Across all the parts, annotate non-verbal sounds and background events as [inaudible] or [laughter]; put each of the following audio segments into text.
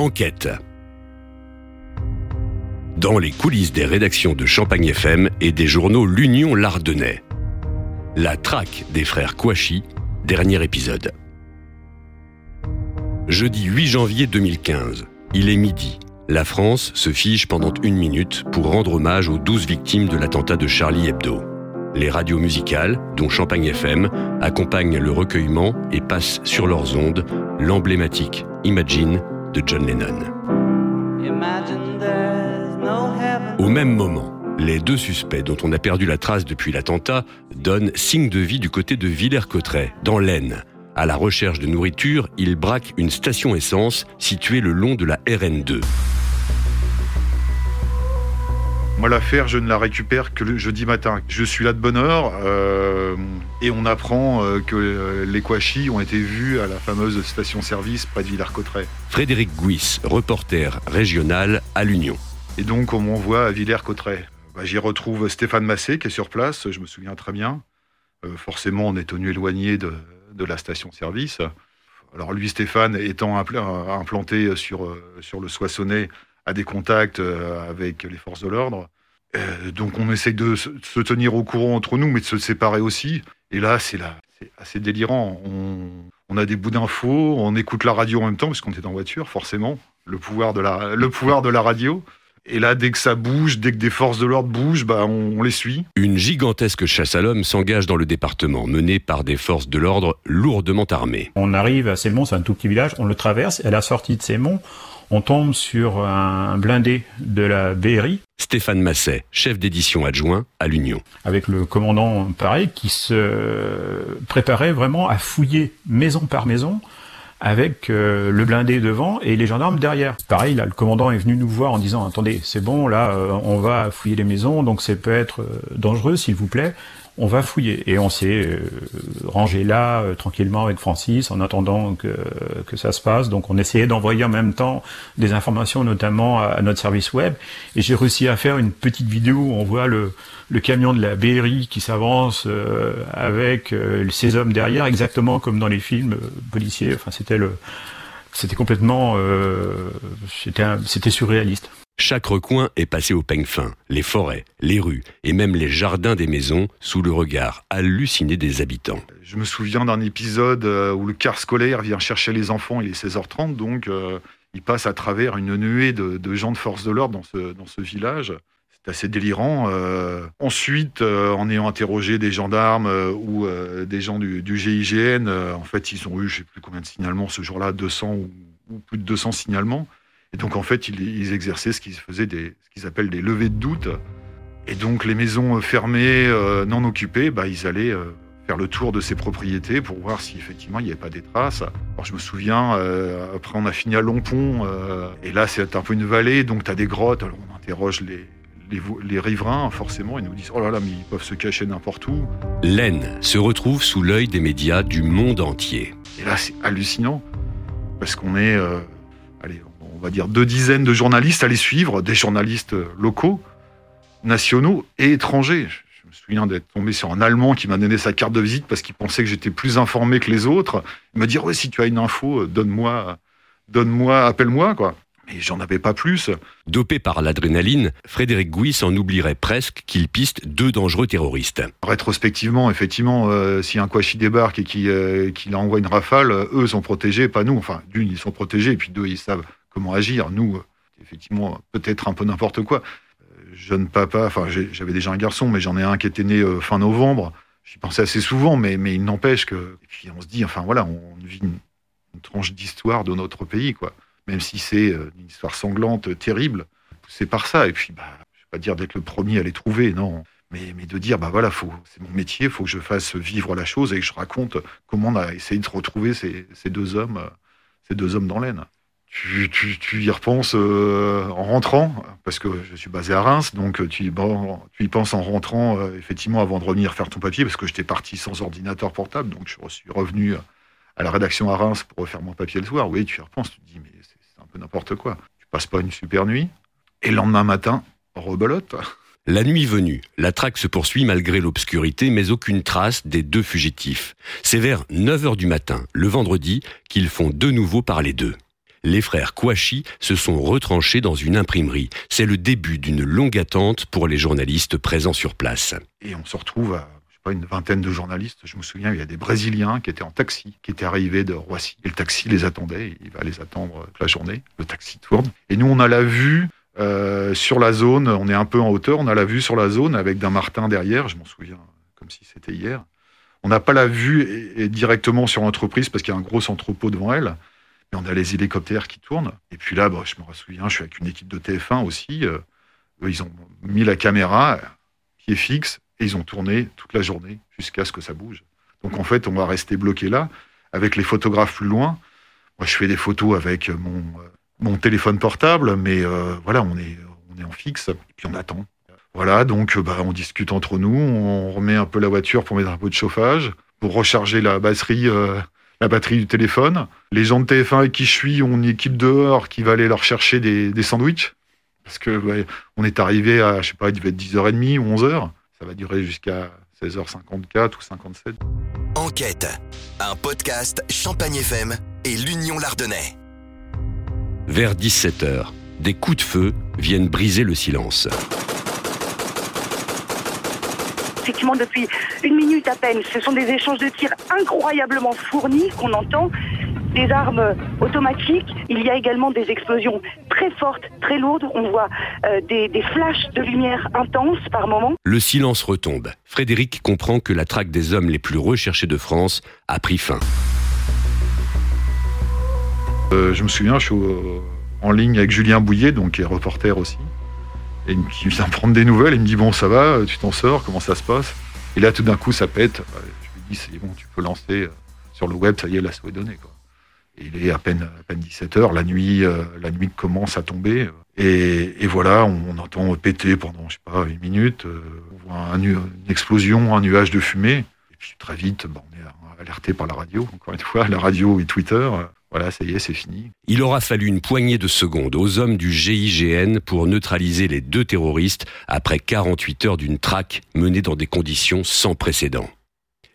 Enquête. Dans les coulisses des rédactions de Champagne FM et des journaux L'Union Lardonnais. La traque des frères Kouachi, dernier épisode. Jeudi 8 janvier 2015, il est midi. La France se fige pendant une minute pour rendre hommage aux 12 victimes de l'attentat de Charlie Hebdo. Les radios musicales, dont Champagne FM, accompagnent le recueillement et passent sur leurs ondes l'emblématique Imagine de John Lennon. Au même moment, les deux suspects dont on a perdu la trace depuis l'attentat donnent signe de vie du côté de Villers-Cotterêts, dans l'Aisne. À la recherche de nourriture, ils braquent une station essence située le long de la RN2. Moi, l'affaire, je ne la récupère que le jeudi matin. Je suis là de bonne heure euh, et on apprend euh, que euh, les Kouachi ont été vus à la fameuse station-service près de Villers-Cotterêts. Frédéric Guis, reporter régional à l'Union. Et donc, on m'envoie à Villers-Cotterêts. Bah, J'y retrouve Stéphane Massé qui est sur place, je me souviens très bien. forcément, on est tenu éloigné de, de la station-service. Alors lui, Stéphane, étant implanté sur, sur le Soissonnais, a des contacts avec les forces de l'ordre. Euh, donc on essaye de se tenir au courant entre nous, mais de se séparer aussi. Et là, c'est là, c'est assez délirant. On, a des bouts d'infos, on écoute la radio en même temps, parce qu'on est en voiture, forcément. Le pouvoir de la, le pouvoir de la radio. Et là, dès que ça bouge, dès que des forces de l'ordre bougent, bah, on, les suit. Une gigantesque chasse à l'homme s'engage dans le département, menée par des forces de l'ordre lourdement armées. On arrive à Sémont, c'est un tout petit village, on le traverse, et à la sortie de Sémont, on tombe sur un blindé de la BRI. Stéphane Masset, chef d'édition adjoint à l'Union. Avec le commandant, pareil, qui se préparait vraiment à fouiller maison par maison avec euh, le blindé devant et les gendarmes derrière. Pareil, là, le commandant est venu nous voir en disant attendez, c'est bon, là, euh, on va fouiller les maisons, donc ça peut être euh, dangereux, s'il vous plaît on va fouiller. Et on s'est euh, rangé là, euh, tranquillement avec Francis, en attendant que, que ça se passe. Donc on essayait d'envoyer en même temps des informations, notamment à, notre service web. Et j'ai réussi à faire une petite vidéo où on voit le, le camion de la BRI qui s'avance euh, avec ces hommes derrière, exactement comme dans les films policiers. Enfin, c'était le... C'était complètement... c'était surréaliste. Chaque recoin est passé au peigne fin, les forêts, les rues et même les jardins des maisons sous le regard halluciné des habitants. Je me souviens d'un épisode euh, où le car scolaire vient chercher les enfants, il est 16h30, donc euh, il passe à travers une nuée de, gens de force de l'ordre dans ce, dans ce village. C'est assez délirant. Euh, ensuite, en ayant interrogé des gendarmes ou des gens du, GIGN, en fait, ils ont eu, je ne sais plus combien de signalements ce jour-là, 200 ou plus de 200 signalements. Et donc, en fait, ils, exerçaient ce qu'ils faisaient des, ce qu'ils appellent des levées de doute. Et donc, les maisons fermées, euh, non occupées, bah, ils allaient euh, faire le tour de ces propriétés pour voir si effectivement il n'y avait pas des traces. Alors, je me souviens, euh, après, on a fini à Longpont, et là, c'est un peu une vallée, donc tu as des grottes. Alors, on interroge les, les, les, riverains, forcément, ils nous disent Oh là là, mais ils peuvent se cacher n'importe où. L'Aisne se retrouve sous l'œil des médias du monde entier. Et là, c'est hallucinant, parce qu'on est. allez, on va dire, deux dizaines de journalistes à les suivre, des journalistes locaux, nationaux et étrangers. Je me souviens d'être tombé sur un Allemand qui m'a donné sa carte de visite parce qu'il pensait que j'étais plus informé que les autres. Il m'a dit, ouais, si tu as une info, donne-moi, donne-moi, appelle-moi, quoi. Mais j'en avais pas plus. Dopé par l'adrénaline, Frédéric Gouis en oublierait presque qu'il piste deux dangereux terroristes. Rétrospectivement, effectivement, euh, si un Kouachi débarque et qu'il euh, envoie une rafale, eux sont protégés, pas nous. Enfin, d'une, ils sont protégés, et puis deux, ils savent comment agir. Nous, euh, effectivement, peut-être un peu n'importe quoi. Euh, jeune papa, enfin, j'avais déjà un garçon, mais j'en ai un qui était né euh, fin novembre. J'y pensais assez souvent, mais, mais il n'empêche que. Et puis on se dit, enfin voilà, on vit une, tranche d'histoire de notre pays, quoi. Même si c'est une histoire sanglante, terrible, c'est par ça. Et puis, bah, je vais pas dire d'être le premier à les trouver, non. Mais, mais de dire, bah voilà, c'est mon métier, il faut que je fasse vivre la chose et que je raconte comment on a essayé de retrouver ces, ces deux hommes, ces deux hommes dans l'aine tu, y repenses euh, en rentrant, parce que je suis basé à Reims, donc tu, bon, tu y penses en rentrant, euh, effectivement, avant de revenir faire ton papier, parce que j'étais parti sans ordinateur portable, donc je suis revenu à la rédaction à Reims pour refaire mon papier le soir. Oui, tu y repenses, tu te dis, mais c'est un peu n'importe quoi. Tu passes pas une super nuit, et le lendemain matin, rebelote. [laughs] La nuit venue, la traque se poursuit malgré l'obscurité, mais aucune trace des deux fugitifs. C'est vers 9 h du matin, le vendredi, qu'ils font de nouveau parler d'eux. Les frères Kouachi se sont retranchés dans une imprimerie. C'est le début d'une longue attente pour les journalistes présents sur place. Et on se retrouve à pas, une vingtaine de journalistes. Je me souviens, il y a des Brésiliens qui étaient en taxi, qui étaient arrivés de Roissy. Et le taxi les attendait. Il va les attendre toute la journée. Le taxi tourne. Et nous, on a la vue euh, sur la zone. On est un peu en hauteur. On a la vue sur la zone avec d'un Martin derrière. Je m'en souviens comme si c'était hier. On n'a pas la vue directement sur l'entreprise parce qu'il y a un gros entrepôt devant elle. Mais on a les hélicoptères qui tournent. Et puis là, bah, je me souviens, je suis avec une équipe de TF1 aussi. Euh, ils ont mis la caméra qui est fixe et ils ont tourné toute la journée jusqu'à ce que ça bouge. Donc en fait, on va rester bloqué là avec les photographes plus loin. Moi, je fais des photos avec mon, euh, téléphone portable, mais euh, voilà, on est, en fixe et puis on attend. Voilà, donc bah, on discute entre nous, on remet un peu la voiture pour mettre un peu de chauffage, pour recharger la batterie, la batterie du téléphone. Les gens de TF1 avec qui je suis ont une équipe dehors qui va aller leur chercher des, des sandwichs. Parce que on est arrivé à, je sais pas, il devait être 10h30 ou 11h. Ça va durer jusqu'à 16h54 ou 57. Enquête, un podcast Champagne FM et l'Union Lardonnais. Vers 17h, des coups de feu viennent briser le silence effectivement depuis une minute à peine. Ce sont des échanges de tirs incroyablement fournis qu'on entend des armes automatiques. Il y a également des explosions très fortes, très lourdes. On voit euh, des, des, flashs de lumière intenses par moment. Le silence retombe. Frédéric comprend que la traque des hommes les plus recherchés de France a pris fin. Euh, je me souviens, je suis en ligne avec Julien Bouillet, donc qui est reporter aussi et qui vient prendre des nouvelles. Il me dit Bon, ça va, tu t'en sors, comment ça se passe? Et là, tout d'un coup, ça pète. Je lui dis C'est bon, tu peux lancer euh, sur le web, ça y est, la est donnée. Quoi. Et il est à peine, à peine 17h, la nuit, euh, la nuit commence à tomber. Et, voilà, on, entend péter pendant, je sais pas, une minute. Euh, on voit une explosion, un nuage de fumée. Et puis très vite, on est alerté par la radio, encore une fois, la radio et Twitter. Il aura fallu une poignée de secondes aux hommes du GIGN pour neutraliser les deux terroristes après 48 heures d'une traque menée dans des conditions sans précédent.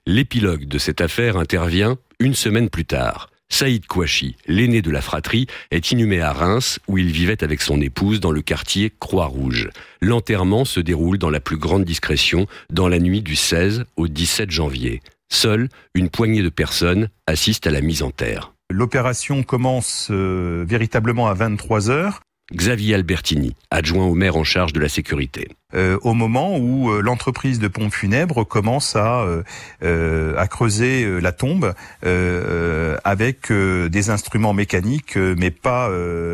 L'épilogue de cette affaire intervient une semaine plus tard. Saïd Kouachi, l'aîné de la fratrie, est inhumé à Reims où il vivait avec son épouse dans le quartier Croix-Rouge. L'enterrement se déroule dans la plus grande discrétion dans la nuit du 16 au 17 janvier. Seule une poignée de personnes assistent à la mise en terre. L'opération commence euh, véritablement à 23 heures. Xavier Albertini, adjoint au maire en charge de la sécurité. Euh, au moment où euh, l'entreprise de pompes funèbres commence à, à creuser la tombe avec des instruments mécaniques mais pas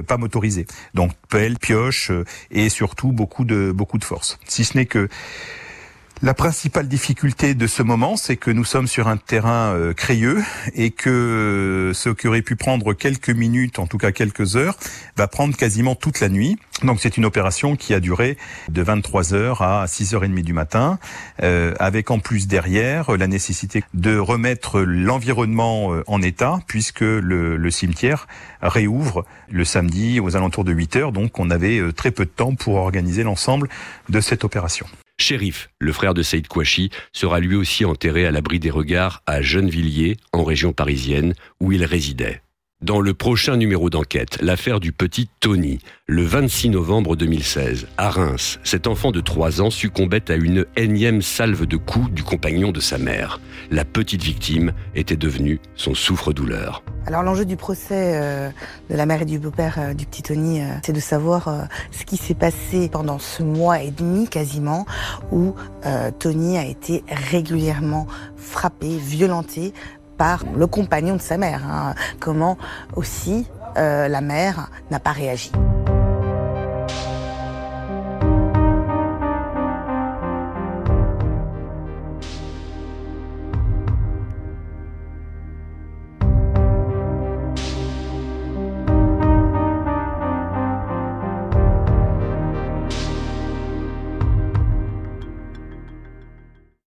pas motorisés. Donc pelle, pioche et surtout beaucoup de beaucoup de force. Si ce n'est que la principale difficulté de ce moment, c'est que nous sommes sur un terrain euh, crayeux et que euh, ce qui aurait pu prendre quelques minutes, en tout cas quelques heures, va prendre quasiment toute la nuit. Donc c'est une opération qui a duré de 23 heures à 6h30 du matin, euh, avec en plus derrière la nécessité de remettre l'environnement en état, puisque le, le, cimetière réouvre le samedi aux alentours de 8 heures. Donc on avait très peu de temps pour organiser l'ensemble de cette opération. Shérif, le frère de Saïd Kouachi, sera lui aussi enterré à l'abri des regards à Gennevilliers, en région parisienne, où il résidait. Dans le prochain numéro d'enquête, l'affaire du petit Tony. Le 26 novembre 2016, à Reims, cet enfant de 3 ans succombait à une énième salve de coups du compagnon de sa mère. La petite victime était devenue son souffre-douleur. Alors l'enjeu du procès euh, de la mère et du beau-père euh, du petit Tony, euh, c'est de savoir ce qui s'est passé pendant ce mois et demi quasiment, où Tony a été régulièrement frappé, violenté par le compagnon de sa mère. Hein. Comment aussi euh, la mère n'a pas réagi.